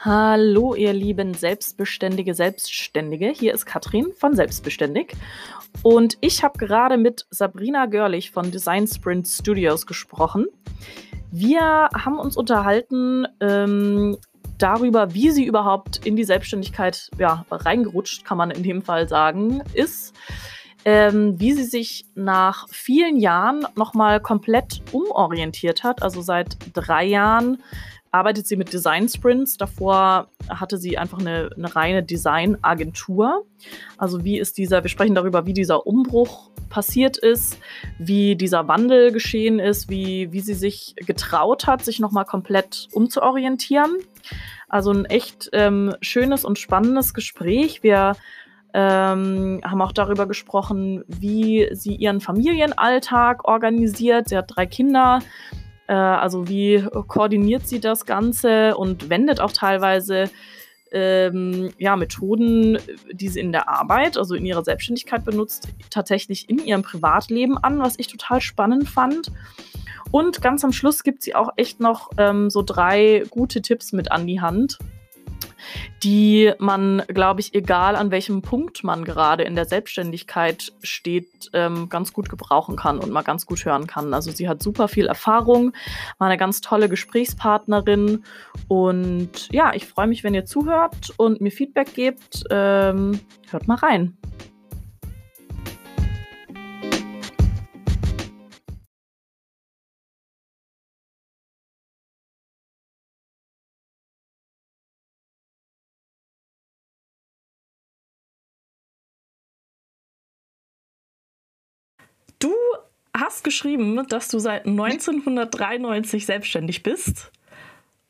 Hallo, ihr lieben Selbstbeständige, Selbstständige. Hier ist Katrin von Selbstbeständig. Und ich habe gerade mit Sabrina Görlich von Design Sprint Studios gesprochen. Wir haben uns unterhalten ähm, darüber, wie sie überhaupt in die Selbstständigkeit ja, reingerutscht, kann man in dem Fall sagen, ist. Ähm, wie sie sich nach vielen Jahren nochmal komplett umorientiert hat. Also seit drei Jahren arbeitet sie mit Design Sprints. Davor hatte sie einfach eine, eine reine Designagentur. Also wie ist dieser, wir sprechen darüber, wie dieser Umbruch passiert ist, wie dieser Wandel geschehen ist, wie, wie sie sich getraut hat, sich nochmal komplett umzuorientieren. Also ein echt ähm, schönes und spannendes Gespräch. Wir ähm, haben auch darüber gesprochen, wie sie ihren Familienalltag organisiert. Sie hat drei Kinder äh, also wie koordiniert sie das Ganze und wendet auch teilweise ähm, ja, Methoden, die sie in der Arbeit, also in ihrer Selbstständigkeit benutzt, tatsächlich in ihrem Privatleben an, was ich total spannend fand. Und ganz am Schluss gibt sie auch echt noch ähm, so drei gute Tipps mit an die Hand, die man, glaube ich, egal an welchem Punkt man gerade in der Selbstständigkeit steht, ähm, ganz gut gebrauchen kann und mal ganz gut hören kann. Also sie hat super viel Erfahrung, war eine ganz tolle Gesprächspartnerin und ja, ich freue mich, wenn ihr zuhört und mir Feedback gebt. Ähm, hört mal rein. Hast geschrieben, dass du seit 1993 selbstständig bist.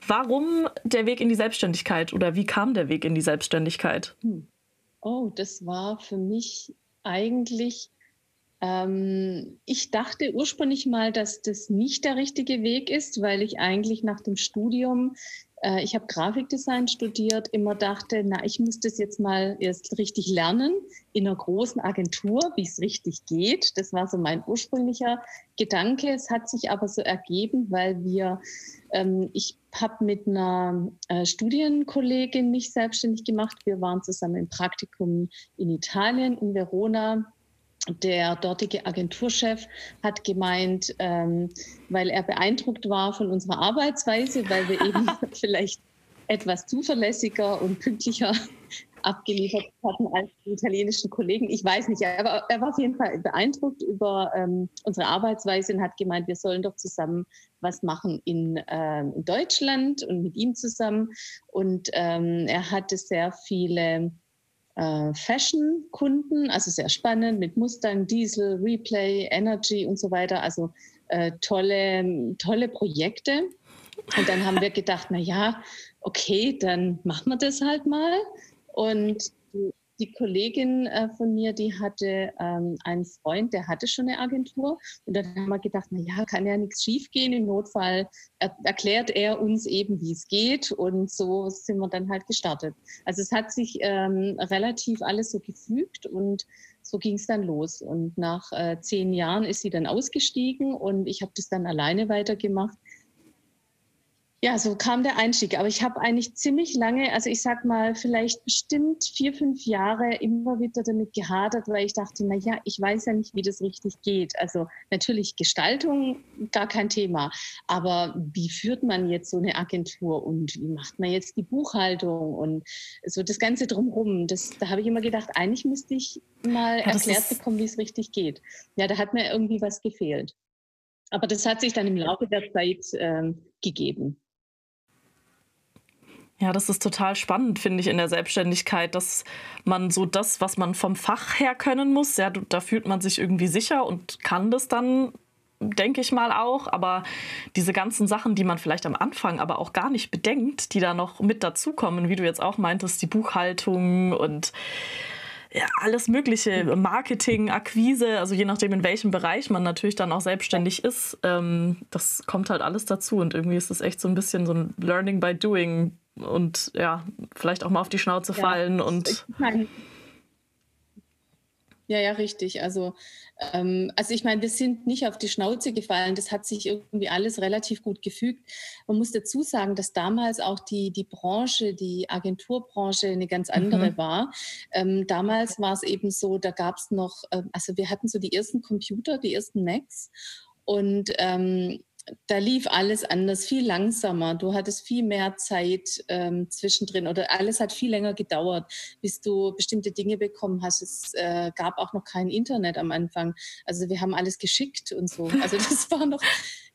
Warum der Weg in die Selbstständigkeit oder wie kam der Weg in die Selbstständigkeit? Hm. Oh, das war für mich eigentlich, ähm, ich dachte ursprünglich mal, dass das nicht der richtige Weg ist, weil ich eigentlich nach dem Studium äh, ich habe Grafikdesign studiert, immer dachte, na, ich muss das jetzt mal erst richtig lernen in einer großen Agentur, wie es richtig geht. Das war so mein ursprünglicher Gedanke. Es hat sich aber so ergeben, weil wir, ähm, ich habe mit einer äh, Studienkollegin mich selbstständig gemacht. Wir waren zusammen im Praktikum in Italien, in Verona der dortige Agenturchef hat gemeint, ähm, weil er beeindruckt war von unserer Arbeitsweise, weil wir eben vielleicht etwas zuverlässiger und pünktlicher abgeliefert hatten als die italienischen Kollegen. Ich weiß nicht, er war, er war auf jeden Fall beeindruckt über ähm, unsere Arbeitsweise und hat gemeint, wir sollen doch zusammen was machen in, ähm, in Deutschland und mit ihm zusammen. Und ähm, er hatte sehr viele äh, Fashion-Kunden, also sehr spannend mit Mustang, Diesel, Replay, Energy und so weiter. Also äh, tolle, tolle Projekte. Und dann haben wir gedacht, na ja, okay, dann machen wir das halt mal. Und die Kollegin äh, von mir, die hatte ähm, einen Freund, der hatte schon eine Agentur. Und dann haben wir gedacht, na ja, kann ja nichts schiefgehen. Im Notfall er erklärt er uns eben, wie es geht. Und so sind wir dann halt gestartet. Also es hat sich ähm, relativ alles so gefügt und so ging es dann los. Und nach äh, zehn Jahren ist sie dann ausgestiegen und ich habe das dann alleine weitergemacht. Ja, so kam der Einstieg. Aber ich habe eigentlich ziemlich lange, also ich sag mal, vielleicht bestimmt vier, fünf Jahre immer wieder damit gehadert, weil ich dachte, na ja, ich weiß ja nicht, wie das richtig geht. Also natürlich Gestaltung, gar kein Thema. Aber wie führt man jetzt so eine Agentur und wie macht man jetzt die Buchhaltung und so das Ganze drumherum? Das, da habe ich immer gedacht, eigentlich müsste ich mal ja, erklärt bekommen, wie es richtig geht. Ja, da hat mir irgendwie was gefehlt. Aber das hat sich dann im Laufe der Zeit ähm, gegeben. Ja, das ist total spannend, finde ich, in der Selbstständigkeit, dass man so das, was man vom Fach her können muss, ja, da fühlt man sich irgendwie sicher und kann das dann, denke ich mal auch. Aber diese ganzen Sachen, die man vielleicht am Anfang aber auch gar nicht bedenkt, die da noch mit dazukommen, wie du jetzt auch meintest, die Buchhaltung und ja, alles Mögliche, Marketing, Akquise, also je nachdem, in welchem Bereich man natürlich dann auch selbstständig ist, ähm, das kommt halt alles dazu. Und irgendwie ist es echt so ein bisschen so ein Learning by Doing und ja, vielleicht auch mal auf die Schnauze ja, fallen und. Ja, ja, richtig. Also, ähm, also ich meine, wir sind nicht auf die Schnauze gefallen. Das hat sich irgendwie alles relativ gut gefügt. Man muss dazu sagen, dass damals auch die, die Branche, die Agenturbranche eine ganz andere mhm. war. Ähm, damals war es eben so, da gab es noch, äh, also wir hatten so die ersten Computer, die ersten Macs. Und ähm, da lief alles anders, viel langsamer. Du hattest viel mehr Zeit ähm, zwischendrin oder alles hat viel länger gedauert, bis du bestimmte Dinge bekommen hast. Es äh, gab auch noch kein Internet am Anfang. Also wir haben alles geschickt und so. Also das waren noch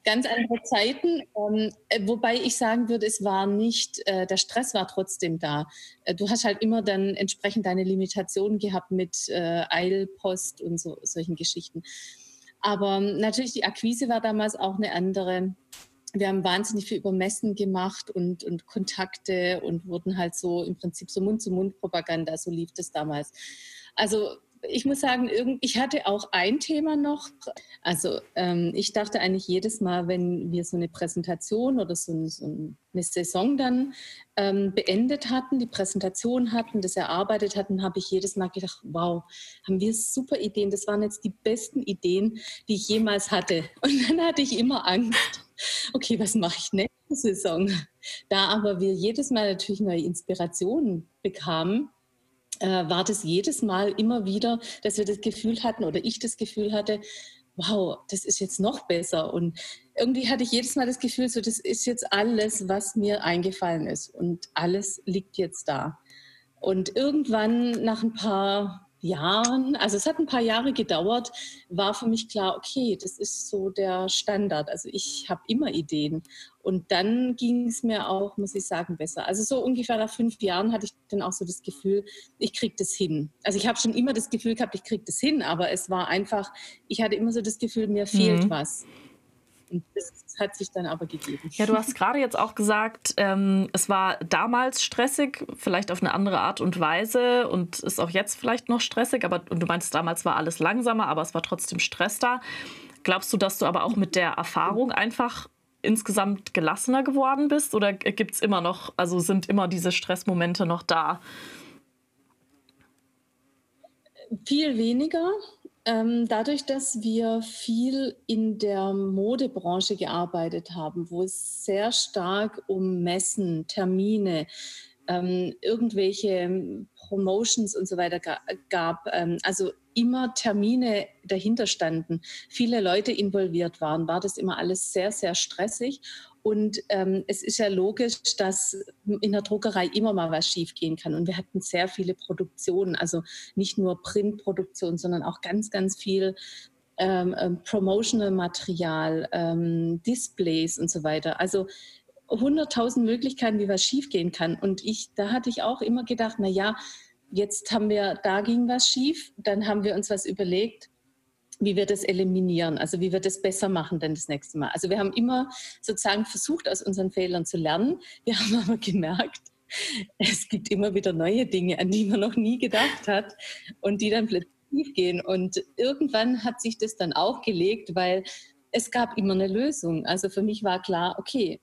ganz andere Zeiten. Ähm, äh, wobei ich sagen würde, es war nicht, äh, der Stress war trotzdem da. Äh, du hast halt immer dann entsprechend deine Limitationen gehabt mit äh, Eilpost und so, solchen Geschichten. Aber natürlich, die Akquise war damals auch eine andere. Wir haben wahnsinnig viel über Messen gemacht und, und Kontakte und wurden halt so im Prinzip so Mund-zu-Mund-Propaganda, so lief das damals. Also ich muss sagen, ich hatte auch ein Thema noch. Also ähm, ich dachte eigentlich jedes Mal, wenn wir so eine Präsentation oder so, eine Saison dann ähm, beendet hatten, die Präsentation hatten, das erarbeitet hatten, habe ich jedes Mal gedacht, wow, haben wir super Ideen. Das waren jetzt die besten Ideen, die ich jemals hatte. Und dann hatte ich immer Angst. Okay, was mache ich nächste Saison? Da aber wir jedes Mal natürlich neue Inspirationen bekamen, war das jedes Mal immer wieder, dass wir das Gefühl hatten oder ich das Gefühl hatte, wow, das ist jetzt noch besser. Und irgendwie hatte ich jedes Mal das Gefühl, so das ist jetzt alles, was mir eingefallen ist und alles liegt jetzt da. Und irgendwann nach ein paar Jahren, also es hat ein paar Jahre gedauert, war für mich klar, okay, das ist so der Standard. Also ich habe immer Ideen. Und dann ging es mir auch, muss ich sagen, besser. Also so ungefähr nach fünf Jahren hatte ich dann auch so das Gefühl, ich kriege das hin. Also ich habe schon immer das Gefühl gehabt, ich kriege das hin, aber es war einfach, ich hatte immer so das Gefühl, mir fehlt mhm. was. Und das hat sich dann aber gegeben. Ja, du hast gerade jetzt auch gesagt, ähm, es war damals stressig, vielleicht auf eine andere Art und Weise und ist auch jetzt vielleicht noch stressig, aber und du meinst, damals war alles langsamer, aber es war trotzdem Stress da. Glaubst du, dass du aber auch mit der Erfahrung einfach insgesamt gelassener geworden bist oder gibt es immer noch, also sind immer diese Stressmomente noch da? Viel weniger. Ähm, dadurch, dass wir viel in der Modebranche gearbeitet haben, wo es sehr stark um Messen, Termine, ähm, irgendwelche Promotions und so weiter gab, ähm, also immer Termine dahinter standen, viele Leute involviert waren, war das immer alles sehr, sehr stressig. Und ähm, es ist ja logisch, dass in der Druckerei immer mal was schiefgehen kann. Und wir hatten sehr viele Produktionen, also nicht nur Printproduktion, sondern auch ganz, ganz viel ähm, ähm, Promotional-Material, ähm, Displays und so weiter. Also 100.000 Möglichkeiten, wie was schiefgehen kann. Und ich, da hatte ich auch immer gedacht, na ja, jetzt haben wir, da ging was schief, dann haben wir uns was überlegt, wie wir das eliminieren, also wie wir das besser machen dann das nächste Mal. Also wir haben immer sozusagen versucht, aus unseren Fehlern zu lernen. Wir haben aber gemerkt, es gibt immer wieder neue Dinge, an die man noch nie gedacht hat und die dann plötzlich gehen. Und irgendwann hat sich das dann auch gelegt, weil es gab immer eine Lösung. Also für mich war klar, okay,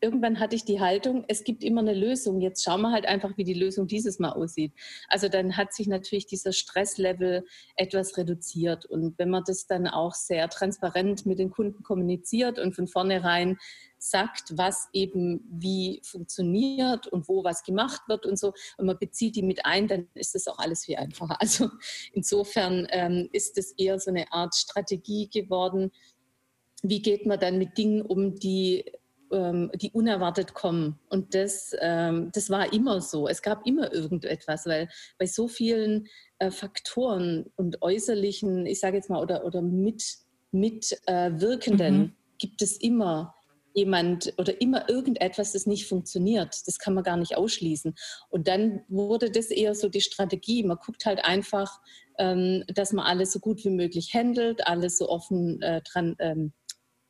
irgendwann hatte ich die Haltung, es gibt immer eine Lösung. Jetzt schauen wir halt einfach, wie die Lösung dieses Mal aussieht. Also dann hat sich natürlich dieser Stresslevel etwas reduziert. Und wenn man das dann auch sehr transparent mit den Kunden kommuniziert und von vornherein sagt, was eben wie funktioniert und wo was gemacht wird und so, und man bezieht die mit ein, dann ist das auch alles viel einfacher. Also insofern ähm, ist es eher so eine Art Strategie geworden. Wie geht man dann mit Dingen um, die ähm, die unerwartet kommen. Und das, ähm, das war immer so. Es gab immer irgendetwas, weil bei so vielen äh, Faktoren und äußerlichen, ich sage jetzt mal, oder, oder mit, mitwirkenden äh, mhm. gibt es immer jemand oder immer irgendetwas, das nicht funktioniert. Das kann man gar nicht ausschließen. Und dann wurde das eher so die Strategie. Man guckt halt einfach, ähm, dass man alles so gut wie möglich handelt, alles so offen äh, dran ähm,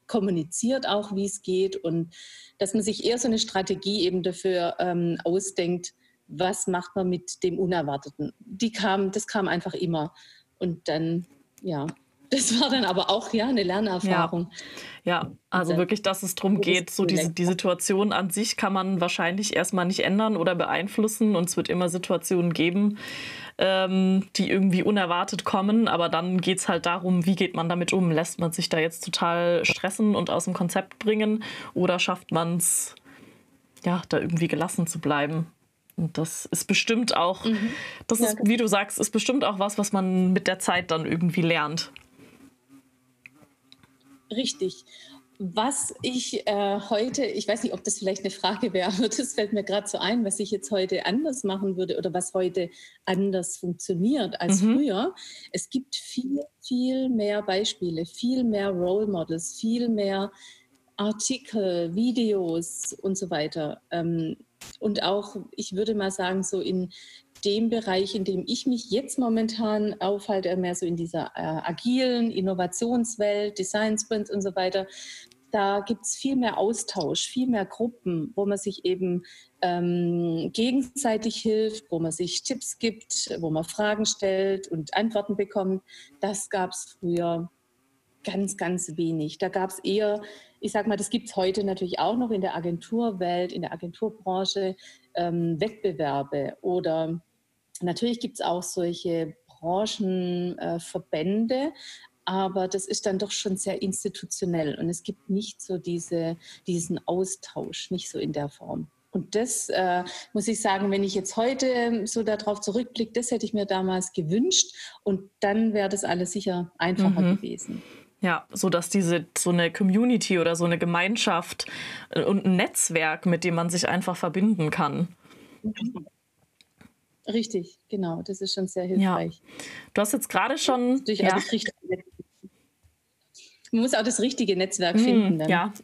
kommuniziert auch, wie es geht und dass man sich eher so eine Strategie eben dafür ähm, ausdenkt, was macht man mit dem Unerwarteten. Die kam, das kam einfach immer und dann, ja, das war dann aber auch ja eine Lernerfahrung. Ja, ja also wirklich, dass es darum geht, so diese, die Situation an sich kann man wahrscheinlich erstmal nicht ändern oder beeinflussen und es wird immer Situationen geben, ähm, die irgendwie unerwartet kommen. Aber dann geht es halt darum, wie geht man damit um? Lässt man sich da jetzt total stressen und aus dem Konzept bringen oder schafft man es, ja, da irgendwie gelassen zu bleiben? Und das ist bestimmt auch, mhm. das ist, wie du sagst, ist bestimmt auch was, was man mit der Zeit dann irgendwie lernt. Richtig. Was ich äh, heute, ich weiß nicht, ob das vielleicht eine Frage wäre, aber das fällt mir gerade so ein, was ich jetzt heute anders machen würde oder was heute anders funktioniert als mhm. früher. Es gibt viel, viel mehr Beispiele, viel mehr Role Models, viel mehr Artikel, Videos und so weiter. Ähm, und auch, ich würde mal sagen, so in dem Bereich, in dem ich mich jetzt momentan aufhalte, mehr so in dieser äh, agilen Innovationswelt, Design Sprints und so weiter, da gibt es viel mehr Austausch, viel mehr Gruppen, wo man sich eben ähm, gegenseitig hilft, wo man sich Tipps gibt, wo man Fragen stellt und Antworten bekommt. Das gab es früher ganz, ganz wenig. Da gab es eher, ich sag mal, das gibt es heute natürlich auch noch in der Agenturwelt, in der Agenturbranche, ähm, Wettbewerbe oder Natürlich gibt es auch solche Branchenverbände, äh, aber das ist dann doch schon sehr institutionell und es gibt nicht so diese, diesen Austausch, nicht so in der Form. Und das äh, muss ich sagen, wenn ich jetzt heute so darauf zurückblicke, das hätte ich mir damals gewünscht und dann wäre das alles sicher einfacher mhm. gewesen. Ja, so dass diese so eine Community oder so eine Gemeinschaft äh, und ein Netzwerk, mit dem man sich einfach verbinden kann. Mhm. Richtig, genau. Das ist schon sehr hilfreich. Ja. Du hast jetzt gerade schon. Ja. Man muss auch das richtige Netzwerk hm, finden. Dann. Ja.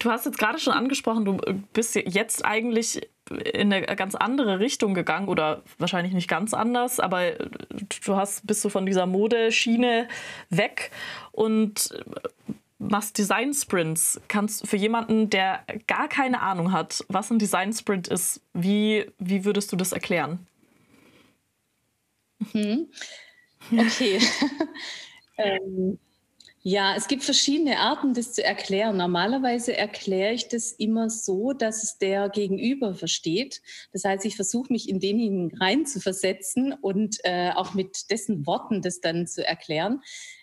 Du hast jetzt gerade schon angesprochen, du bist jetzt eigentlich in eine ganz andere Richtung gegangen oder wahrscheinlich nicht ganz anders, aber du hast bist du von dieser Modeschiene weg und machst Design Sprints. Kannst für jemanden, der gar keine Ahnung hat, was ein Design Sprint ist, wie, wie würdest du das erklären? Mhm. Okay. ähm, ja, es gibt verschiedene Arten, das zu erklären. Normalerweise erkläre ich das immer so, dass es der Gegenüber versteht. Das heißt, ich versuche mich in denjenigen reinzuversetzen und äh, auch mit dessen Worten das dann zu erklären.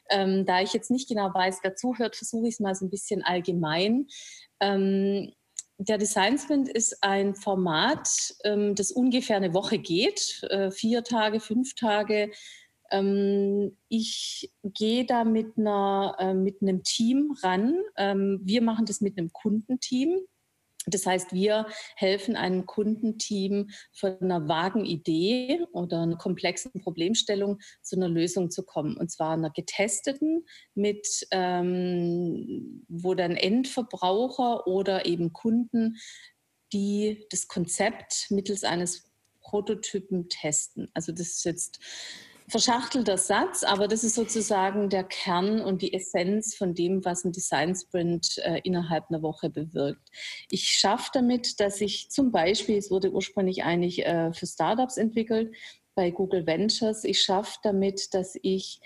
Ähm, da ich jetzt nicht genau weiß, wer zuhört, versuche ich es mal so ein bisschen allgemein. Ähm, der Design Sprint ist ein Format, ähm, das ungefähr eine Woche geht, äh, vier Tage, fünf Tage. Ähm, ich gehe da mit, einer, äh, mit einem Team ran. Ähm, wir machen das mit einem Kundenteam. Das heißt, wir helfen einem Kundenteam von einer vagen Idee oder einer komplexen Problemstellung zu einer Lösung zu kommen. Und zwar einer getesteten, mit, ähm, wo dann Endverbraucher oder eben Kunden, die das Konzept mittels eines Prototypen testen. Also das ist jetzt verschachtelter Satz, aber das ist sozusagen der Kern und die Essenz von dem, was ein Design Sprint äh, innerhalb einer Woche bewirkt. Ich schaffe damit, dass ich zum Beispiel, es wurde ursprünglich eigentlich äh, für Startups entwickelt bei Google Ventures, ich schaffe damit, dass ich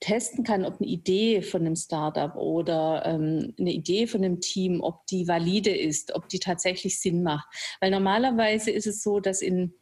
testen kann, ob eine Idee von einem Startup oder ähm, eine Idee von einem Team, ob die valide ist, ob die tatsächlich Sinn macht. Weil normalerweise ist es so, dass in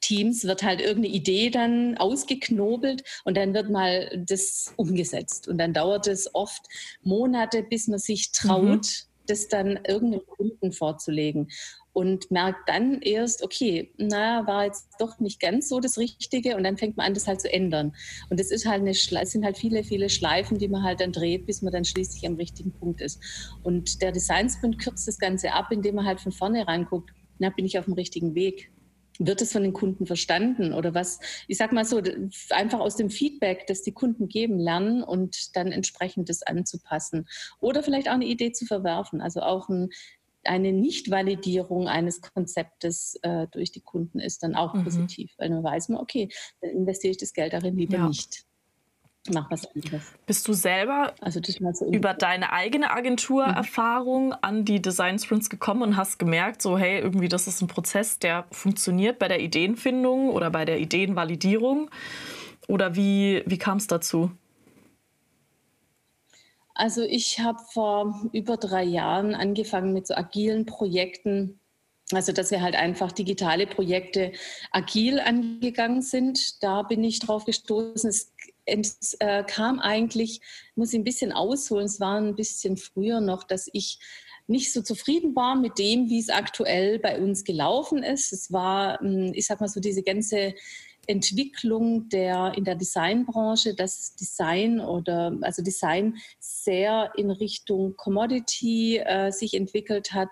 Teams wird halt irgendeine Idee dann ausgeknobelt und dann wird mal das umgesetzt. Und dann dauert es oft Monate, bis man sich traut, mhm. das dann irgendeinem Kunden vorzulegen. Und merkt dann erst, okay, na, war jetzt doch nicht ganz so das Richtige und dann fängt man an, das halt zu ändern. Und das ist halt eine, es sind halt viele, viele Schleifen, die man halt dann dreht, bis man dann schließlich am richtigen Punkt ist. Und der Design Sprint kürzt das Ganze ab, indem man halt von vorne reinguckt, na, bin ich auf dem richtigen Weg? Wird es von den Kunden verstanden? Oder was, ich sag mal so, einfach aus dem Feedback, das die Kunden geben, lernen und dann entsprechend das anzupassen. Oder vielleicht auch eine Idee zu verwerfen, also auch ein, eine Nichtvalidierung eines Konzeptes äh, durch die Kunden ist dann auch mhm. positiv, weil dann weiß man, okay, dann investiere ich das Geld darin lieber ja. nicht mach was anderes. Bist du selber also so über deine eigene Agenturerfahrung mhm. an die Design Sprints gekommen und hast gemerkt, so hey, irgendwie das ist ein Prozess, der funktioniert bei der Ideenfindung oder bei der Ideenvalidierung? Oder wie, wie kam es dazu? Also ich habe vor über drei Jahren angefangen mit so agilen Projekten Also, dass wir halt einfach digitale Projekte agil angegangen sind. Da bin ich drauf gestoßen. Es, es äh, kam eigentlich, muss ich ein bisschen ausholen, es war ein bisschen früher noch, dass ich nicht so zufrieden war mit dem, wie es aktuell bei uns gelaufen ist. Es war, hm, ich sag mal so, diese ganze Entwicklung der, in der Designbranche, dass Design oder also Design sehr in Richtung Commodity äh, sich entwickelt hat.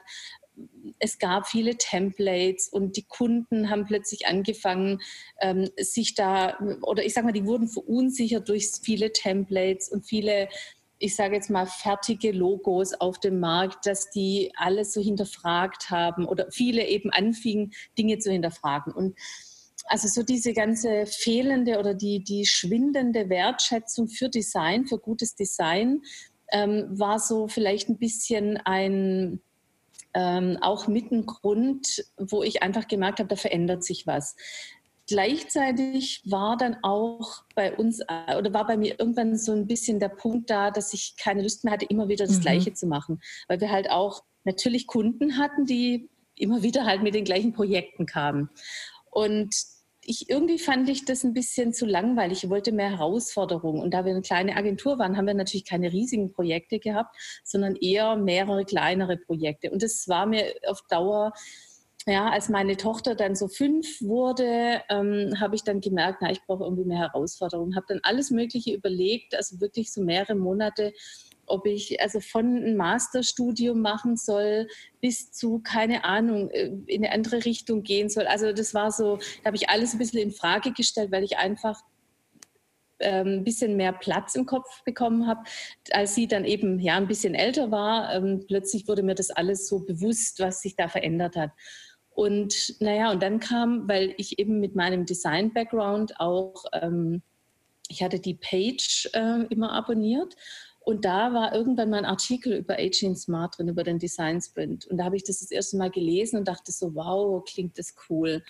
Es gab viele Templates und die Kunden haben plötzlich angefangen, ähm, sich da, oder ich sage mal, die wurden verunsichert durch viele Templates und viele ich sage jetzt mal, fertige Logos auf dem Markt, dass die alles so hinterfragt haben oder viele eben anfingen, Dinge zu hinterfragen. Und also so diese ganze fehlende oder die, die schwindende Wertschätzung für Design, für gutes Design, ähm, war so vielleicht ein bisschen ein, ähm, auch mit ein Grund, wo ich einfach gemerkt habe, da verändert sich was. Gleichzeitig war dann auch bei uns äh, oder war bei mir irgendwann so ein bisschen der Punkt da, dass ich keine Lust mehr hatte, immer wieder das mhm. Gleiche zu machen, weil wir halt auch natürlich Kunden hatten, die immer wieder halt mit den gleichen Projekten kamen. Und ich, irgendwie fand ich das ein bisschen zu langweilig. Ich wollte mehr Herausforderungen. Und da wir eine kleine Agentur waren, haben wir natürlich keine riesigen Projekte gehabt, sondern eher mehrere kleinere Projekte. Und das war mir auf Dauer, ja, als meine Tochter dann so fünf wurde, ähm, habe ich dann gemerkt, na, ich brauche irgendwie mehr Herausforderungen. Habe dann alles Mögliche überlegt, also wirklich so mehrere Monate ob ich also von einem Masterstudium machen soll bis zu, keine Ahnung, äh, in eine andere Richtung gehen soll. Also das war so, da habe ich alles ein bisschen in Frage gestellt, weil ich einfach ähm, ein bisschen mehr Platz im Kopf bekommen habe, als sie dann eben ja ein bisschen älter war. Ähm, plötzlich wurde mir das alles so bewusst, was sich da verändert hat. Und naja, und dann kam, weil ich eben mit meinem Design-Background auch, ähm, ich hatte die Page äh, immer abonniert und da war irgendwann mal ein Artikel über Aging Smart drin, über den Design Sprint. Und da habe ich das das erste Mal gelesen und dachte so, wow, klingt das cool.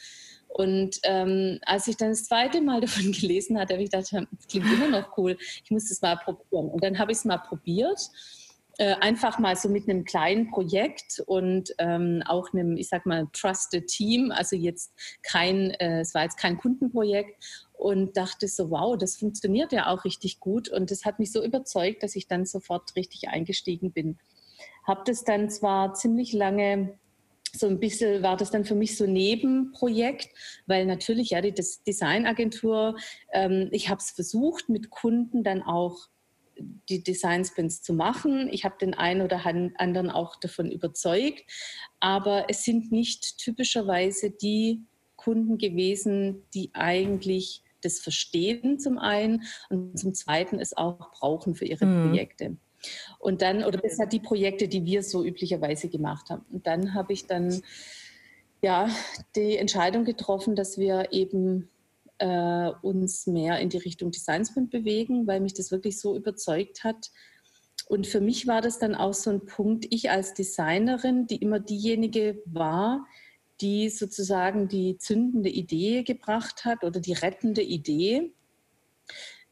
Und ähm, als ich dann das zweite Mal davon gelesen hatte, habe ich gedacht, das klingt immer noch cool. Ich muss das mal probieren. Und dann habe ich es mal probiert. Äh, einfach mal so mit einem kleinen Projekt und ähm, auch einem, ich sag mal, trusted Team. Also jetzt kein, äh, es war jetzt kein Kundenprojekt und dachte so, wow, das funktioniert ja auch richtig gut. Und das hat mich so überzeugt, dass ich dann sofort richtig eingestiegen bin. Habe das dann zwar ziemlich lange so ein bisschen war das dann für mich so Nebenprojekt, weil natürlich, ja, die Designagentur, ähm, ich habe es versucht, mit Kunden dann auch die Design Sprints zu machen. Ich habe den einen oder anderen auch davon überzeugt, aber es sind nicht typischerweise die Kunden gewesen, die eigentlich das Verstehen zum einen und zum zweiten es auch brauchen für ihre mhm. Projekte. Und dann, oder das hat die Projekte, die wir so üblicherweise gemacht haben. Und dann habe ich dann ja die Entscheidung getroffen, dass wir eben äh, uns mehr in die Richtung Design Sprint bewegen, weil mich das wirklich so überzeugt hat. Und für mich war das dann auch so ein Punkt, ich als Designerin, die immer diejenige war, die sozusagen die zündende Idee gebracht hat oder die rettende Idee.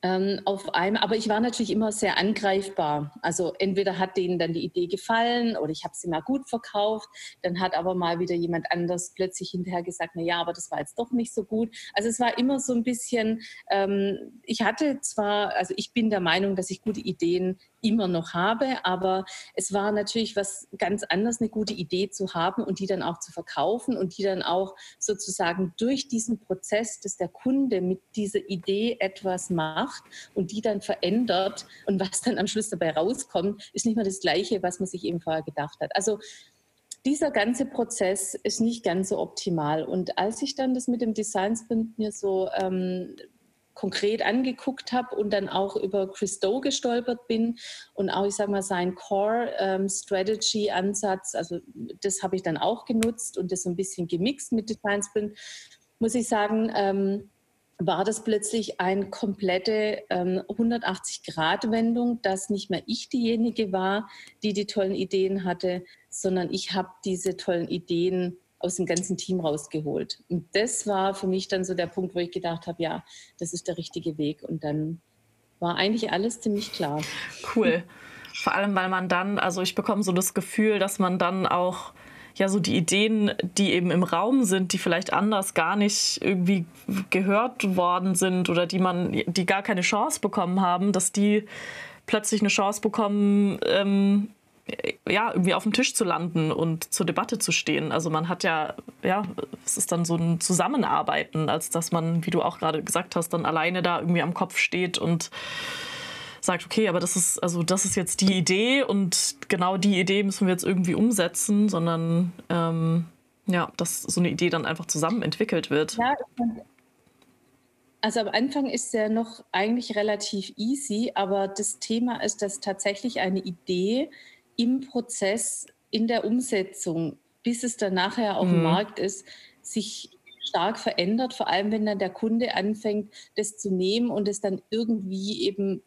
Ähm, auf einmal, aber ich war natürlich immer sehr angreifbar. Also entweder hat denen dann die Idee gefallen oder ich habe sie mal gut verkauft, dann hat aber mal wieder jemand anders plötzlich hinterher gesagt, na ja, aber das war jetzt doch nicht so gut. Also es war immer so ein bisschen, ähm, ich hatte zwar, also ich bin der Meinung, dass ich gute Ideen immer noch habe. Aber es war natürlich was ganz anderes, eine gute Idee zu haben und die dann auch zu verkaufen und die dann auch sozusagen durch diesen Prozess, dass der Kunde mit dieser Idee etwas macht und die dann verändert und was dann am Schluss dabei rauskommt, ist nicht mehr das Gleiche, was man sich eben vorher gedacht hat. Also dieser ganze Prozess ist nicht ganz so optimal. Und als ich dann das mit dem Design Sprint mir so ähm, konkret angeguckt habe und dann auch über Christo gestolpert bin und auch, ich sage mal, sein Core-Strategy-Ansatz, ähm, also das habe ich dann auch genutzt und das so ein bisschen gemixt mit Design Sprint, muss ich sagen, ähm, war das plötzlich eine komplette ähm, 180-Grad-Wendung, dass nicht mehr ich diejenige war, die die tollen Ideen hatte, sondern ich habe diese tollen Ideen aus dem ganzen Team rausgeholt. Und das war für mich dann so der Punkt, wo ich gedacht habe, ja, das ist der richtige Weg. Und dann war eigentlich alles ziemlich klar. Cool. Vor allem, weil man dann, also ich bekomme so das Gefühl, dass man dann auch ja, so die Ideen, die eben im Raum sind, die vielleicht anders gar nicht irgendwie gehört worden sind oder die man, die gar keine Chance bekommen haben, dass die plötzlich eine Chance bekommen, ähm, ja, irgendwie auf dem Tisch zu landen und zur Debatte zu stehen. Also man hat ja, ja, es ist dann so ein Zusammenarbeiten, als dass man, wie du auch gerade gesagt hast, dann alleine da irgendwie am Kopf steht und sagt, okay, aber das ist, also das ist jetzt die Idee und genau die Idee müssen wir jetzt irgendwie umsetzen, sondern ähm, ja, dass so eine Idee dann einfach zusammen entwickelt wird. Ja, also am Anfang ist ja noch eigentlich relativ easy, aber das Thema ist, dass tatsächlich eine Idee im Prozess, in der Umsetzung, bis es dann nachher auf mhm. dem Markt ist, sich stark verändert, vor allem wenn dann der Kunde anfängt, das zu nehmen und es dann irgendwie eben,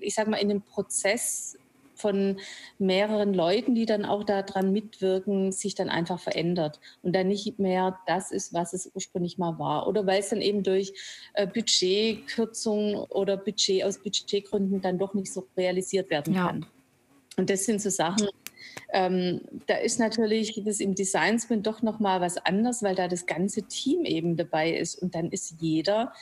ich sag mal, in dem Prozess von mehreren Leuten, die dann auch daran mitwirken, sich dann einfach verändert und dann nicht mehr das ist, was es ursprünglich mal war. Oder weil es dann eben durch äh, Budgetkürzungen oder Budget aus Budgetgründen dann doch nicht so realisiert werden ja. kann. Und das sind so Sachen, ähm, da ist natürlich das im Design Sprint doch nochmal was anderes, weil da das ganze Team eben dabei ist und dann ist jeder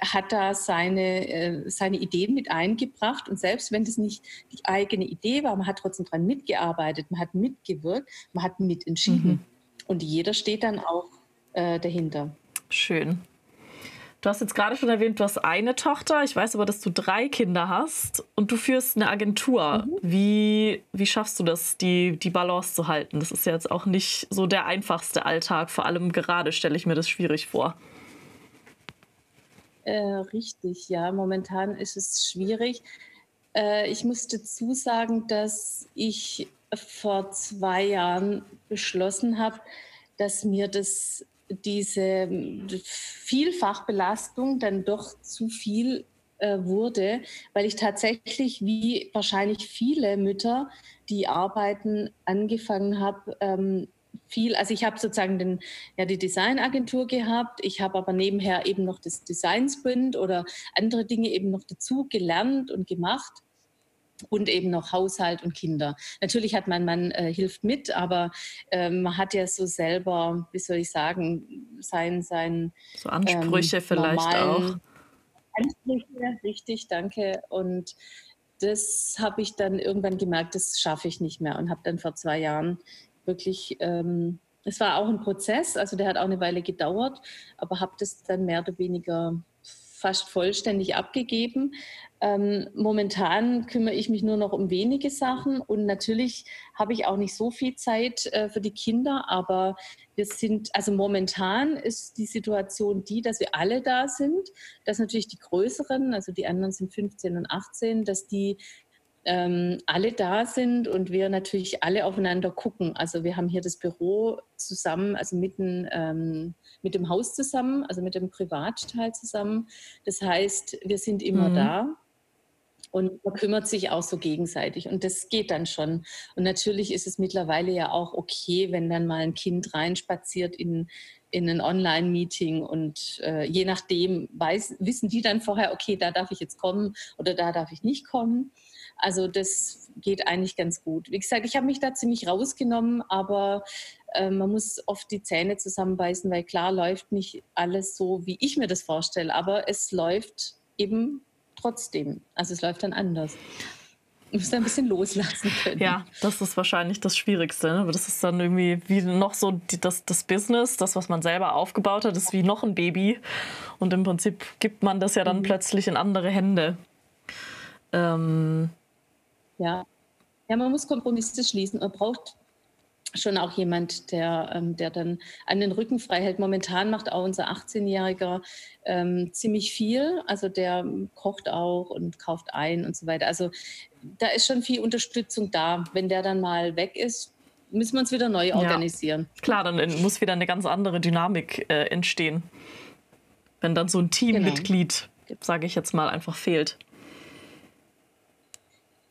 hat da seine, äh, seine Ideen mit eingebracht und selbst wenn das nicht die eigene Idee war, man hat trotzdem dran mitgearbeitet, man hat mitgewirkt, man hat mitentschieden mhm. und jeder steht dann auch äh, dahinter. Schön. Du hast jetzt gerade schon erwähnt, du hast eine Tochter. Ich weiß aber, dass du drei Kinder hast und du führst eine Agentur. Mhm. Wie, wie schaffst du das, die, die Balance zu halten? Das ist ja jetzt auch nicht so der einfachste Alltag. Vor allem gerade stelle ich mir das schwierig vor. Äh, richtig, ja. Momentan ist es schwierig. Äh, ich muss dazu sagen, dass ich vor zwei Jahren beschlossen habe, dass mir das diese Vielfachbelastung dann doch zu viel äh, wurde, weil ich tatsächlich, wie wahrscheinlich viele Mütter, die arbeiten, angefangen habe, ähm, viel, also ich habe sozusagen den, ja, die Designagentur gehabt, ich habe aber nebenher eben noch das Design Sprint oder andere Dinge eben noch dazu gelernt und gemacht und eben noch Haushalt und Kinder. Natürlich hat mein Mann äh, hilft mit, aber äh, man hat ja so selber, wie soll ich sagen, sein sein so Ansprüche ähm, vielleicht auch. Ansprüche, richtig, danke. Und das habe ich dann irgendwann gemerkt, das schaffe ich nicht mehr und habe dann vor zwei Jahren wirklich ähm, es war auch ein Prozess, also der hat auch eine Weile gedauert, aber habe das dann mehr oder weniger fast vollständig abgegeben. Ähm, momentan kümmere ich mich nur noch um wenige Sachen und natürlich habe ich auch nicht so viel Zeit äh, für die Kinder, aber wir sind, also momentan ist die Situation die, dass wir alle da sind, dass natürlich die Größeren, also die anderen sind 15 und 18, dass die ähm, alle da sind und wir natürlich alle aufeinander gucken. Also wir haben hier das Büro zusammen, also mitten ähm, mit dem Haus zusammen, also mit dem Privatteil zusammen. Das heißt, wir sind immer mhm. da. Und man kümmert sich auch so gegenseitig. Und das geht dann schon. Und natürlich ist es mittlerweile ja auch okay, wenn dann mal ein Kind reinspaziert in, in ein Online-Meeting und äh, je nachdem weiß, wissen die dann vorher, okay, da darf ich jetzt kommen oder da darf ich nicht kommen. Also das geht eigentlich ganz gut. Wie gesagt, ich habe mich da ziemlich rausgenommen, aber äh, man muss oft die Zähne zusammenbeißen, weil klar läuft nicht alles so, wie ich mir das vorstelle, aber es läuft eben trotzdem. Also es läuft dann anders. Du musst ein bisschen loslassen können. Ja, das ist wahrscheinlich das Schwierigste. Ne? Aber das ist dann irgendwie wie noch so die, das, das Business, das, was man selber aufgebaut hat, ist wie noch ein Baby. Und im Prinzip gibt man das ja dann mhm. plötzlich in andere Hände. Ähm, ja. ja, man muss Kompromisse schließen. Man braucht schon auch jemand, der, ähm, der dann an den Rücken frei hält. Momentan macht auch unser 18-Jähriger ähm, ziemlich viel. Also der kocht auch und kauft ein und so weiter. Also da ist schon viel Unterstützung da. Wenn der dann mal weg ist, müssen wir uns wieder neu organisieren. Ja, klar, dann muss wieder eine ganz andere Dynamik äh, entstehen. Wenn dann so ein Teammitglied, genau. sage ich jetzt mal, einfach fehlt.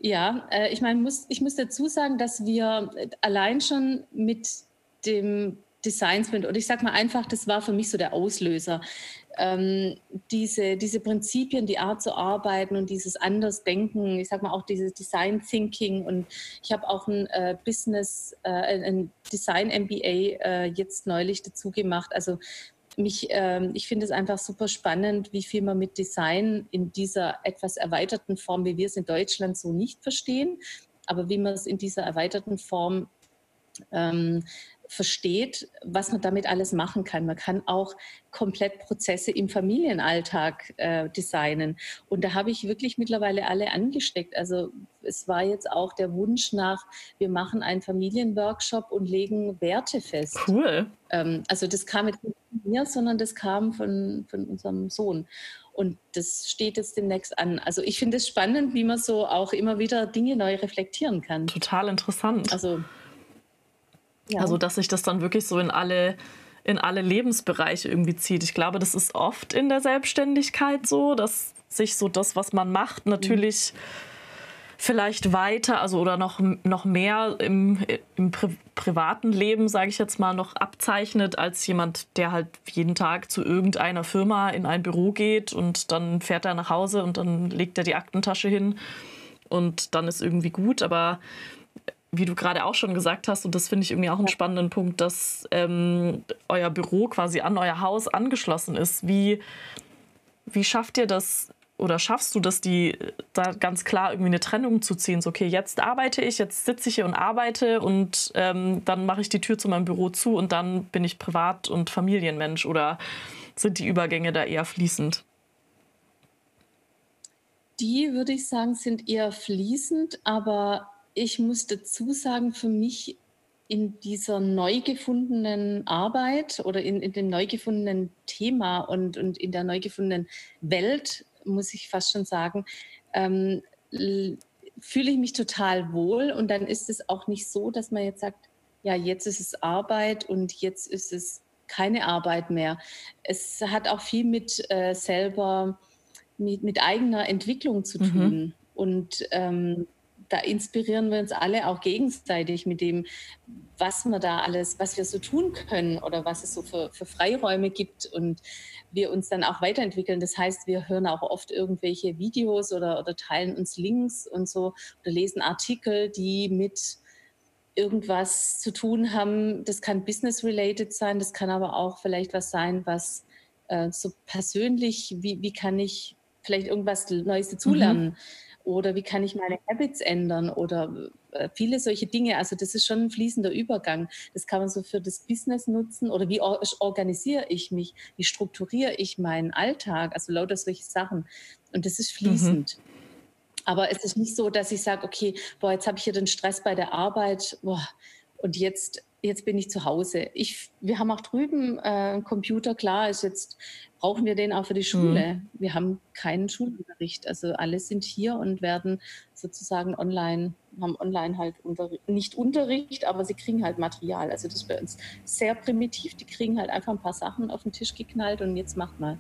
Ja, äh, ich meine, muss, ich muss dazu sagen, dass wir allein schon mit dem Designs bin. Und ich sage mal einfach, das war für mich so der Auslöser. Ähm, diese, diese Prinzipien, die Art zu arbeiten und dieses Andersdenken, ich sage mal auch dieses Design Thinking und ich habe auch ein äh, Business, äh, ein Design MBA äh, jetzt neulich dazu gemacht. Also mich, ähm, ich finde es einfach super spannend, wie viel man mit Design in dieser etwas erweiterten Form, wie wir es in Deutschland so nicht verstehen, aber wie man es in dieser erweiterten Form ähm, versteht, was man damit alles machen kann. Man kann auch komplett Prozesse im Familienalltag äh, designen. Und da habe ich wirklich mittlerweile alle angesteckt. Also es war jetzt auch der Wunsch nach, wir machen einen Familienworkshop und legen Werte fest. Cool. Ähm, also das kam nicht von mir, sondern das kam von, von unserem Sohn. Und das steht jetzt demnächst an. Also ich finde es spannend, wie man so auch immer wieder Dinge neu reflektieren kann. Total interessant. Also ja. Also, dass sich das dann wirklich so in alle, in alle Lebensbereiche irgendwie zieht. Ich glaube, das ist oft in der Selbstständigkeit so, dass sich so das, was man macht, natürlich mhm. vielleicht weiter, also oder noch, noch mehr im, im Pri privaten Leben, sage ich jetzt mal, noch abzeichnet als jemand, der halt jeden Tag zu irgendeiner Firma in ein Büro geht und dann fährt er nach Hause und dann legt er die Aktentasche hin und dann ist irgendwie gut. Aber wie du gerade auch schon gesagt hast, und das finde ich irgendwie auch einen spannenden Punkt, dass ähm, euer Büro quasi an euer Haus angeschlossen ist. Wie, wie schafft ihr das oder schaffst du das, die da ganz klar irgendwie eine Trennung zu ziehen? So, okay, jetzt arbeite ich, jetzt sitze ich hier und arbeite und ähm, dann mache ich die Tür zu meinem Büro zu und dann bin ich Privat- und Familienmensch oder sind die Übergänge da eher fließend? Die würde ich sagen, sind eher fließend, aber ich muss dazu sagen, für mich in dieser neu gefundenen Arbeit oder in, in dem neu gefundenen Thema und, und in der neu gefundenen Welt, muss ich fast schon sagen, ähm, fühle ich mich total wohl. Und dann ist es auch nicht so, dass man jetzt sagt, ja, jetzt ist es Arbeit und jetzt ist es keine Arbeit mehr. Es hat auch viel mit äh, selber, mit, mit eigener Entwicklung zu mhm. tun. Mhm. Und ähm, da inspirieren wir uns alle auch gegenseitig mit dem, was wir da alles, was wir so tun können oder was es so für, für Freiräume gibt und wir uns dann auch weiterentwickeln. Das heißt, wir hören auch oft irgendwelche Videos oder, oder teilen uns Links und so oder lesen Artikel, die mit irgendwas zu tun haben. Das kann business-related sein, das kann aber auch vielleicht was sein, was äh, so persönlich, wie, wie kann ich vielleicht irgendwas Neues dazulernen. Mhm oder wie kann ich meine Habits ändern oder äh, viele solche Dinge. Also das ist schon ein fließender Übergang. Das kann man so für das Business nutzen oder wie organisiere ich mich, wie strukturiere ich meinen Alltag, also lauter solche Sachen. Und das ist fließend. Mhm. Aber es ist nicht so, dass ich sage, okay, boah, jetzt habe ich hier den Stress bei der Arbeit, boah, und jetzt jetzt bin ich zu Hause. Ich, wir haben auch drüben äh, einen Computer, klar, ist jetzt, brauchen wir den auch für die Schule. Mhm. Wir haben keinen Schulunterricht. Also alle sind hier und werden sozusagen online, haben online halt Unterricht, nicht Unterricht, aber sie kriegen halt Material. Also das ist bei uns sehr primitiv. Die kriegen halt einfach ein paar Sachen auf den Tisch geknallt und jetzt macht mal.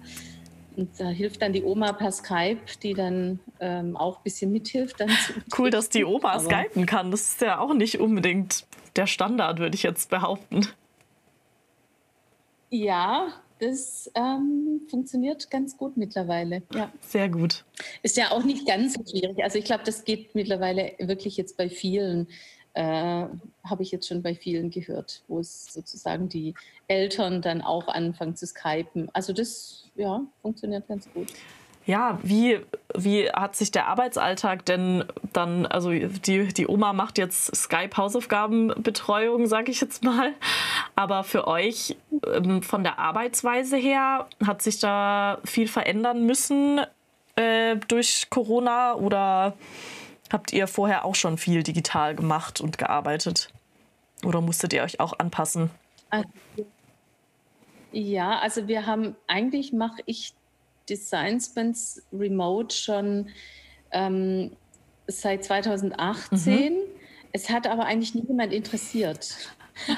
Und da hilft dann die Oma per Skype, die dann ähm, auch ein bisschen mithilft. Cool, dass die Oma Aber skypen kann. Das ist ja auch nicht unbedingt der Standard, würde ich jetzt behaupten. Ja, das ähm, funktioniert ganz gut mittlerweile. Ja. Sehr gut. Ist ja auch nicht ganz so schwierig. Also ich glaube, das geht mittlerweile wirklich jetzt bei vielen, äh, habe ich jetzt schon bei vielen gehört, wo es sozusagen die Eltern dann auch anfangen zu skypen. Also das ja, funktioniert ganz gut. Ja, wie, wie hat sich der Arbeitsalltag denn dann, also die, die Oma macht jetzt Skype-Hausaufgabenbetreuung, sage ich jetzt mal. Aber für euch ähm, von der Arbeitsweise her hat sich da viel verändern müssen äh, durch Corona oder habt ihr vorher auch schon viel digital gemacht und gearbeitet? Oder musstet ihr euch auch anpassen? Also, ja, also wir haben, eigentlich mache ich Design Spins Remote schon ähm, seit 2018. Mhm. Es hat aber eigentlich niemand interessiert.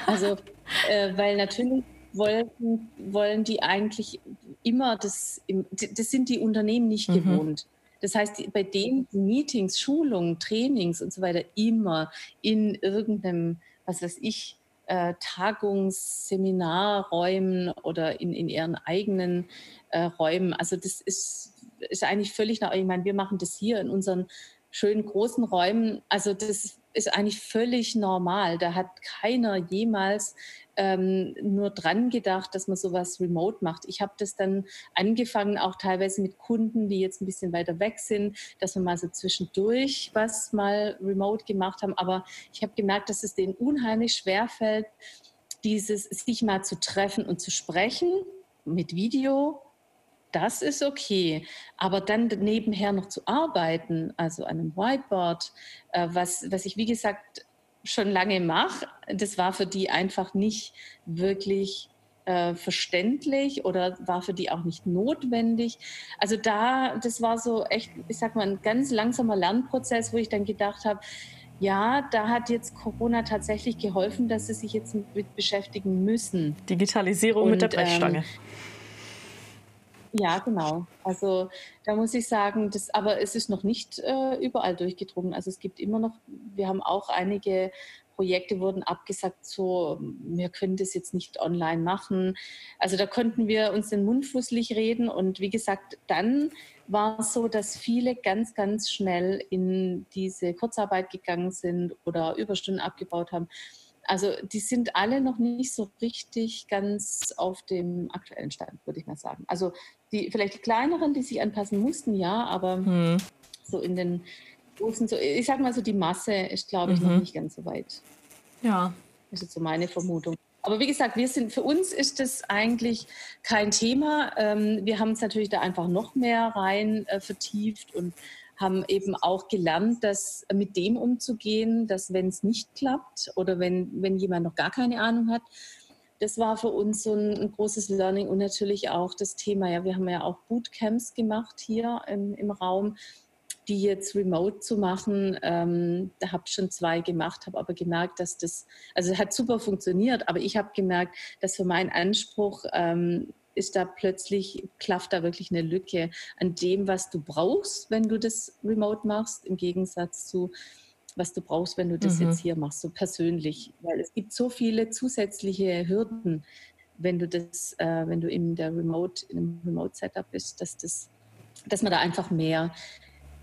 Also, äh, weil natürlich wollten, wollen die eigentlich immer das, das sind die Unternehmen nicht mhm. gewohnt. Das heißt, bei denen Meetings, Schulungen, Trainings und so weiter immer in irgendeinem, was weiß ich, äh, Tagungsseminarräumen oder in, in ihren eigenen äh, Räumen. Also das ist, ist eigentlich völlig, nach, ich meine, wir machen das hier in unseren schönen großen Räumen. Also das ist eigentlich völlig normal. Da hat keiner jemals ähm, nur dran gedacht, dass man sowas remote macht. Ich habe das dann angefangen, auch teilweise mit Kunden, die jetzt ein bisschen weiter weg sind, dass wir mal so zwischendurch was mal remote gemacht haben. Aber ich habe gemerkt, dass es denen unheimlich schwer fällt, dieses sich mal zu treffen und zu sprechen mit Video. Das ist okay. Aber dann nebenher noch zu arbeiten, also an einem Whiteboard, äh, was, was ich, wie gesagt, schon lange mache, das war für die einfach nicht wirklich äh, verständlich oder war für die auch nicht notwendig. Also da, das war so echt, ich sag mal, ein ganz langsamer Lernprozess, wo ich dann gedacht habe, ja, da hat jetzt Corona tatsächlich geholfen, dass sie sich jetzt mit beschäftigen müssen. Digitalisierung Und, mit der Brechstange. Ähm, ja, genau. Also da muss ich sagen, das, aber es ist noch nicht äh, überall durchgedrungen. Also es gibt immer noch, wir haben auch einige Projekte wurden abgesagt, so wir können das jetzt nicht online machen. Also da konnten wir uns den Mund fußlich reden und wie gesagt, dann war es so, dass viele ganz, ganz schnell in diese Kurzarbeit gegangen sind oder Überstunden abgebaut haben. Also die sind alle noch nicht so richtig ganz auf dem aktuellen Stand, würde ich mal sagen. Also die vielleicht die kleineren, die sich anpassen mussten, ja, aber hm. so in den großen, so, ich sag mal so, die Masse ist, glaube ich, mhm. noch nicht ganz so weit. Ja. Das ist so meine Vermutung. Aber wie gesagt, wir sind, für uns ist das eigentlich kein Thema. Ähm, wir haben es natürlich da einfach noch mehr rein äh, vertieft und haben eben auch gelernt, dass mit dem umzugehen, dass wenn es nicht klappt oder wenn, wenn jemand noch gar keine Ahnung hat, das war für uns so ein, ein, großes Learning und natürlich auch das Thema, ja, wir haben ja auch Bootcamps gemacht hier im, im Raum, die jetzt remote zu machen. Ähm, da habe ich schon zwei gemacht, habe aber gemerkt, dass das, also hat super funktioniert, aber ich habe gemerkt, dass für meinen Anspruch ähm, ist da plötzlich, klafft da wirklich eine Lücke an dem, was du brauchst, wenn du das remote machst, im Gegensatz zu, was du brauchst, wenn du das mhm. jetzt hier machst, so persönlich. Weil es gibt so viele zusätzliche Hürden, wenn du das, äh, wenn du in der Remote, in einem Remote-Setup bist, dass das, dass man da einfach mehr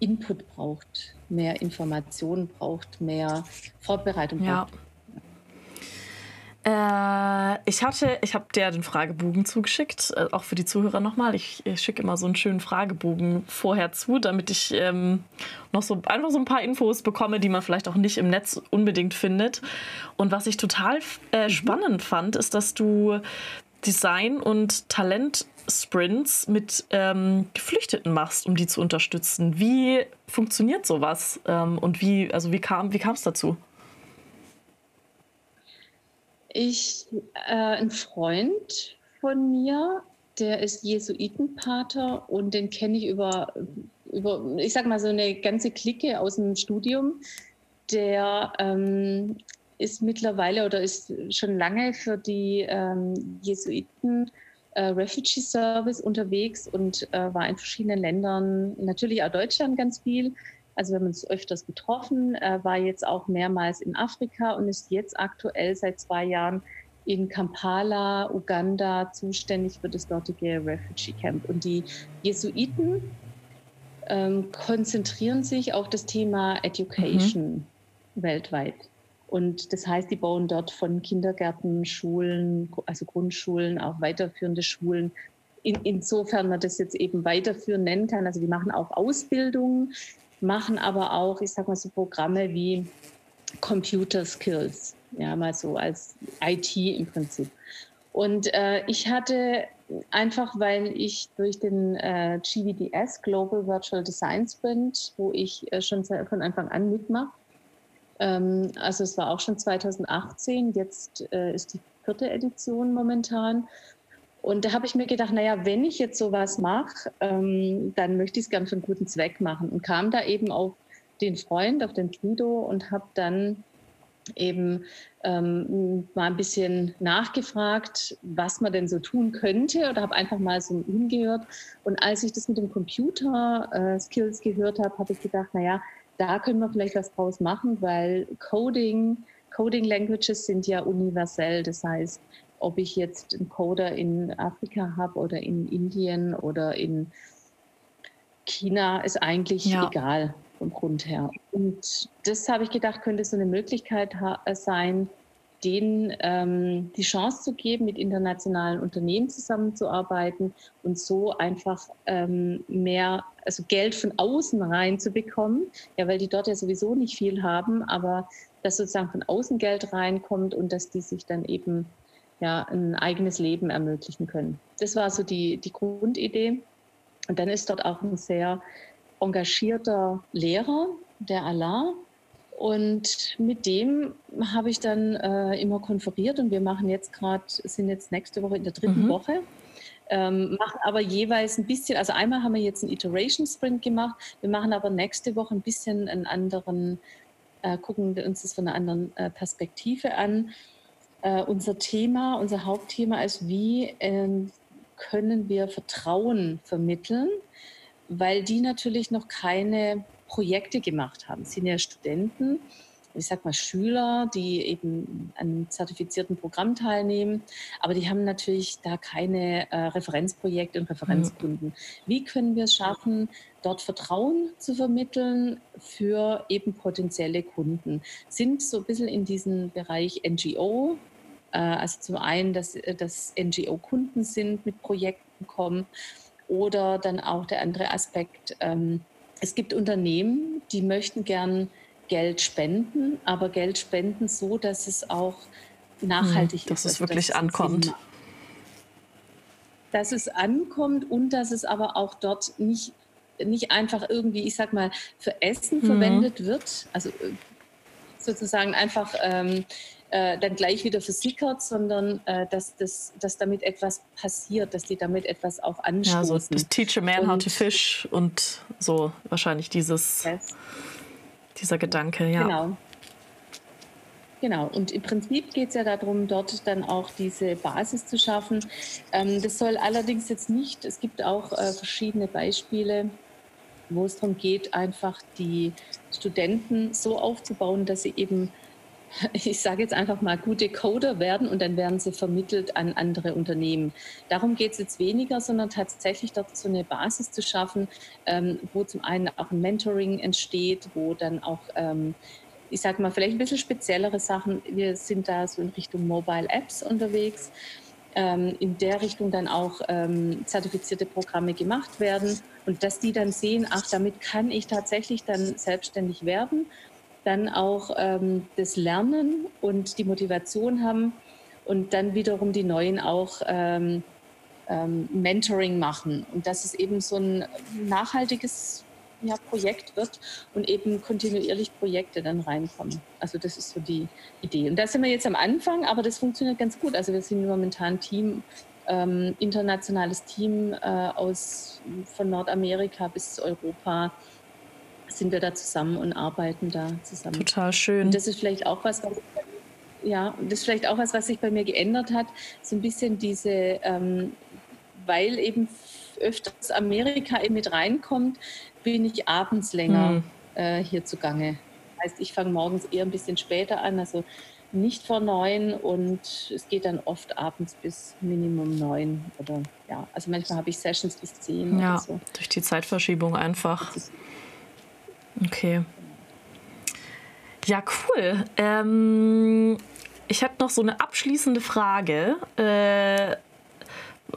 Input braucht, mehr Informationen braucht, mehr Vorbereitung ja. braucht. Äh, ich hatte, ich habe dir den Fragebogen zugeschickt, äh, auch für die Zuhörer nochmal. Ich, ich schicke immer so einen schönen Fragebogen vorher zu, damit ich ähm, noch so einfach so ein paar Infos bekomme, die man vielleicht auch nicht im Netz unbedingt findet. Und was ich total äh, mhm. spannend fand, ist, dass du Design und Talent Sprints mit ähm, Geflüchteten machst, um die zu unterstützen. Wie funktioniert sowas ähm, und wie, also wie kam wie es dazu? Ich, äh, ein Freund von mir, der ist Jesuitenpater und den kenne ich über, über, ich sag mal, so eine ganze Clique aus dem Studium. Der ähm, ist mittlerweile oder ist schon lange für die ähm, Jesuiten äh, Refugee Service unterwegs und äh, war in verschiedenen Ländern, natürlich auch Deutschland ganz viel, also wir haben uns öfters getroffen, äh, war jetzt auch mehrmals in Afrika und ist jetzt aktuell seit zwei Jahren in Kampala, Uganda, zuständig für das dortige Refugee Camp. Und die Jesuiten ähm, konzentrieren sich auf das Thema Education mhm. weltweit. Und das heißt, die bauen dort von Kindergärten, Schulen, also Grundschulen, auch weiterführende Schulen. In, insofern man das jetzt eben weiterführen nennen kann. Also die machen auch Ausbildungen machen aber auch, ich sag mal so Programme wie Computer Skills, ja, mal so als IT im Prinzip. Und äh, ich hatte einfach, weil ich durch den äh, GVDS Global Virtual Design Sprint, wo ich äh, schon von Anfang an mitmache, ähm, also es war auch schon 2018, jetzt äh, ist die vierte Edition momentan. Und da habe ich mir gedacht, naja, wenn ich jetzt sowas mache, ähm, dann möchte ich es gern für einen guten Zweck machen. Und kam da eben auf den Freund, auf den Guido und habe dann eben ähm, mal ein bisschen nachgefragt, was man denn so tun könnte oder habe einfach mal so hingehört. Und als ich das mit dem Computer-Skills äh, gehört habe, habe ich gedacht, naja, da können wir vielleicht was draus machen, weil Coding Coding Languages sind ja universell. Das heißt, ob ich jetzt einen Coder in Afrika habe oder in Indien oder in China, ist eigentlich ja. egal vom Grund her. Und das habe ich gedacht, könnte so eine Möglichkeit sein, denen ähm, die Chance zu geben, mit internationalen Unternehmen zusammenzuarbeiten und so einfach ähm, mehr, also Geld von außen reinzubekommen, ja, weil die dort ja sowieso nicht viel haben, aber dass sozusagen von außen Geld reinkommt und dass die sich dann eben ja ein eigenes Leben ermöglichen können. Das war so die, die Grundidee. Und dann ist dort auch ein sehr engagierter Lehrer, der Allah, und mit dem habe ich dann äh, immer konferiert und wir machen jetzt gerade, sind jetzt nächste Woche in der dritten mhm. Woche. Ähm, machen aber jeweils ein bisschen, also einmal haben wir jetzt einen Iteration Sprint gemacht, wir machen aber nächste Woche ein bisschen einen anderen, äh, gucken wir uns das von einer anderen äh, Perspektive an. Äh, unser Thema, unser Hauptthema ist, wie ähm, können wir Vertrauen vermitteln, weil die natürlich noch keine Projekte gemacht haben. Es sind ja Studenten, ich sag mal Schüler, die eben an zertifizierten Programm teilnehmen, aber die haben natürlich da keine äh, Referenzprojekte und Referenzkunden. Mhm. Wie können wir es schaffen, dort Vertrauen zu vermitteln für eben potenzielle Kunden? Sind so ein bisschen in diesem Bereich NGO, äh, also zum einen, dass, dass NGO-Kunden sind, mit Projekten kommen oder dann auch der andere Aspekt, ähm, es gibt Unternehmen, die möchten gern Geld spenden, aber Geld spenden so, dass es auch nachhaltig hm, dass ist. Dass es wirklich dass ankommt. Dass es ankommt und dass es aber auch dort nicht, nicht einfach irgendwie, ich sag mal, für Essen mhm. verwendet wird. Also äh, sozusagen einfach ähm, äh, dann gleich wieder versickert, sondern äh, dass, dass, dass damit etwas passiert, dass die damit etwas auch anstoßen. Ja, so teach a man und, how to fish und so wahrscheinlich dieses, yes. dieser Gedanke, ja. Genau. Genau, und im Prinzip geht es ja darum, dort dann auch diese Basis zu schaffen. Ähm, das soll allerdings jetzt nicht, es gibt auch äh, verschiedene Beispiele, wo es darum geht, einfach die Studenten so aufzubauen, dass sie eben ich sage jetzt einfach mal, gute Coder werden und dann werden sie vermittelt an andere Unternehmen. Darum geht es jetzt weniger, sondern tatsächlich dort so eine Basis zu schaffen, ähm, wo zum einen auch ein Mentoring entsteht, wo dann auch, ähm, ich sage mal, vielleicht ein bisschen speziellere Sachen, wir sind da so in Richtung Mobile Apps unterwegs, ähm, in der Richtung dann auch ähm, zertifizierte Programme gemacht werden und dass die dann sehen, ach, damit kann ich tatsächlich dann selbstständig werden dann auch ähm, das Lernen und die Motivation haben und dann wiederum die Neuen auch ähm, ähm, Mentoring machen und dass es eben so ein nachhaltiges ja, Projekt wird und eben kontinuierlich Projekte dann reinkommen. Also das ist so die Idee. Und da sind wir jetzt am Anfang, aber das funktioniert ganz gut. Also wir sind momentan Team, ähm, internationales Team äh, aus von Nordamerika bis Europa sind wir da zusammen und arbeiten da zusammen. Total schön. Und das ist vielleicht auch was, was ja, das ist vielleicht auch was, was sich bei mir geändert hat. So ein bisschen diese, ähm, weil eben öfters Amerika eben mit reinkommt, bin ich abends länger hm. äh, hier zugange. Das heißt, ich fange morgens eher ein bisschen später an, also nicht vor neun und es geht dann oft abends bis Minimum neun oder ja, also manchmal habe ich Sessions bis zehn ja, oder so. Durch die Zeitverschiebung einfach. Okay. Ja, cool. Ähm, ich hätte noch so eine abschließende Frage. Äh,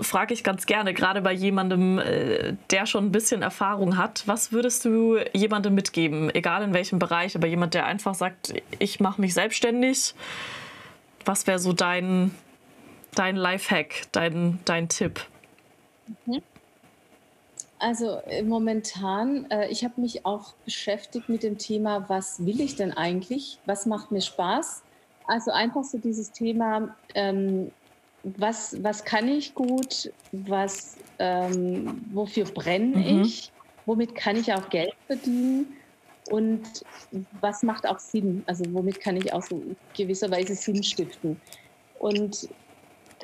frage ich ganz gerne, gerade bei jemandem, äh, der schon ein bisschen Erfahrung hat. Was würdest du jemandem mitgeben, egal in welchem Bereich, aber jemand, der einfach sagt, ich mache mich selbstständig? Was wäre so dein, dein Lifehack, dein, dein Tipp? Mhm. Also äh, momentan, äh, ich habe mich auch beschäftigt mit dem Thema, was will ich denn eigentlich? Was macht mir Spaß? Also einfach so dieses Thema, ähm, was, was kann ich gut? Was, ähm, wofür brenne mhm. ich? Womit kann ich auch Geld verdienen? Und was macht auch Sinn? Also womit kann ich auch so gewisserweise Sinn stiften? Und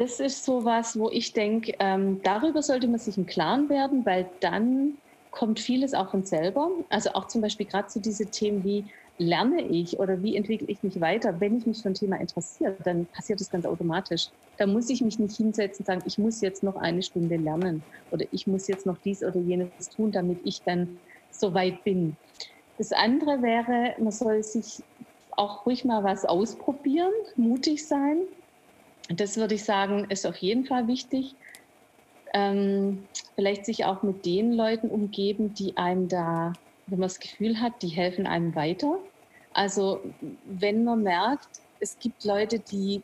das ist so was, wo ich denke, ähm, darüber sollte man sich im Klaren werden, weil dann kommt vieles auch von selber. Also auch zum Beispiel gerade so diese Themen wie lerne ich oder wie entwickle ich mich weiter, wenn ich mich für ein Thema interessiere, dann passiert das ganz automatisch. Da muss ich mich nicht hinsetzen und sagen, ich muss jetzt noch eine Stunde lernen oder ich muss jetzt noch dies oder jenes tun, damit ich dann so weit bin. Das andere wäre, man soll sich auch ruhig mal was ausprobieren, mutig sein. Das würde ich sagen, ist auf jeden Fall wichtig. Ähm, vielleicht sich auch mit den Leuten umgeben, die einem da, wenn man das Gefühl hat, die helfen einem weiter. Also wenn man merkt, es gibt Leute, die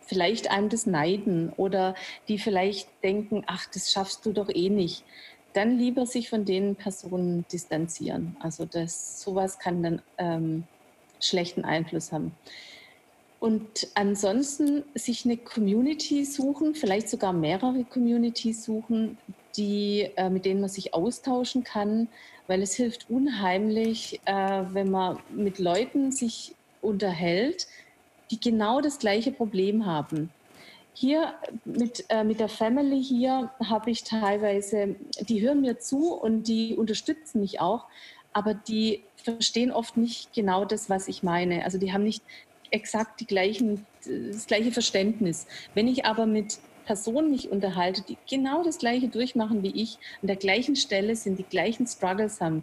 vielleicht einem das neiden oder die vielleicht denken, ach, das schaffst du doch eh nicht, dann lieber sich von den Personen distanzieren. Also das, sowas kann dann ähm, schlechten Einfluss haben. Und ansonsten sich eine Community suchen, vielleicht sogar mehrere Communities suchen, die, äh, mit denen man sich austauschen kann, weil es hilft unheimlich, äh, wenn man mit Leuten sich unterhält, die genau das gleiche Problem haben. Hier mit, äh, mit der Family hier habe ich teilweise, die hören mir zu und die unterstützen mich auch, aber die verstehen oft nicht genau das, was ich meine. Also die haben nicht exakt die gleichen, das gleiche Verständnis. Wenn ich aber mit Personen mich unterhalte, die genau das Gleiche durchmachen wie ich, an der gleichen Stelle sind, die gleichen Struggles haben,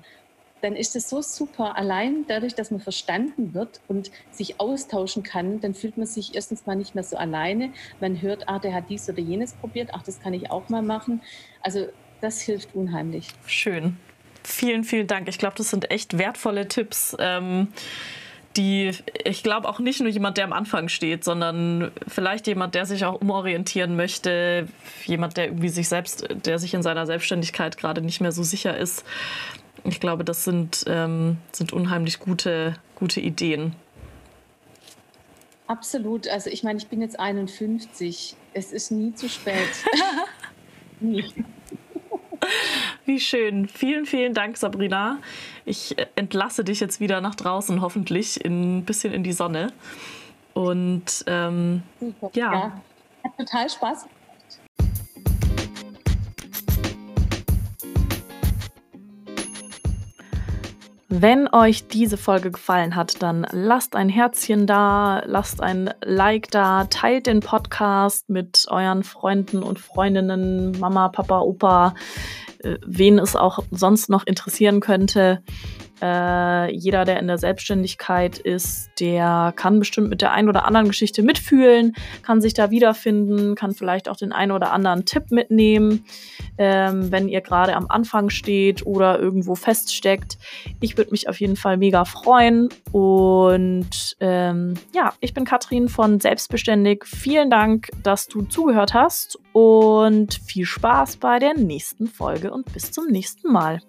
dann ist es so super. Allein dadurch, dass man verstanden wird und sich austauschen kann, dann fühlt man sich erstens mal nicht mehr so alleine. Man hört, ah, der hat dies oder jenes probiert, ach, das kann ich auch mal machen. Also das hilft unheimlich. Schön. Vielen, vielen Dank. Ich glaube, das sind echt wertvolle Tipps. Ähm die, ich glaube auch nicht nur jemand, der am Anfang steht, sondern vielleicht jemand, der sich auch umorientieren möchte, jemand, der irgendwie sich selbst, der sich in seiner Selbstständigkeit gerade nicht mehr so sicher ist. Ich glaube, das sind, ähm, sind unheimlich gute, gute Ideen. Absolut. Also ich meine, ich bin jetzt 51. Es ist nie zu spät. nie. Wie schön. Vielen, vielen Dank, Sabrina. Ich äh, entlasse dich jetzt wieder nach draußen, hoffentlich in, ein bisschen in die Sonne. Und ähm, ja. ja. Hat total Spaß Wenn euch diese Folge gefallen hat, dann lasst ein Herzchen da, lasst ein Like da, teilt den Podcast mit euren Freunden und Freundinnen, Mama, Papa, Opa, wen es auch sonst noch interessieren könnte. Äh, jeder, der in der Selbstständigkeit ist, der kann bestimmt mit der einen oder anderen Geschichte mitfühlen, kann sich da wiederfinden, kann vielleicht auch den einen oder anderen Tipp mitnehmen, ähm, wenn ihr gerade am Anfang steht oder irgendwo feststeckt. Ich würde mich auf jeden Fall mega freuen. Und ähm, ja, ich bin Katrin von Selbstbeständig. Vielen Dank, dass du zugehört hast und viel Spaß bei der nächsten Folge und bis zum nächsten Mal.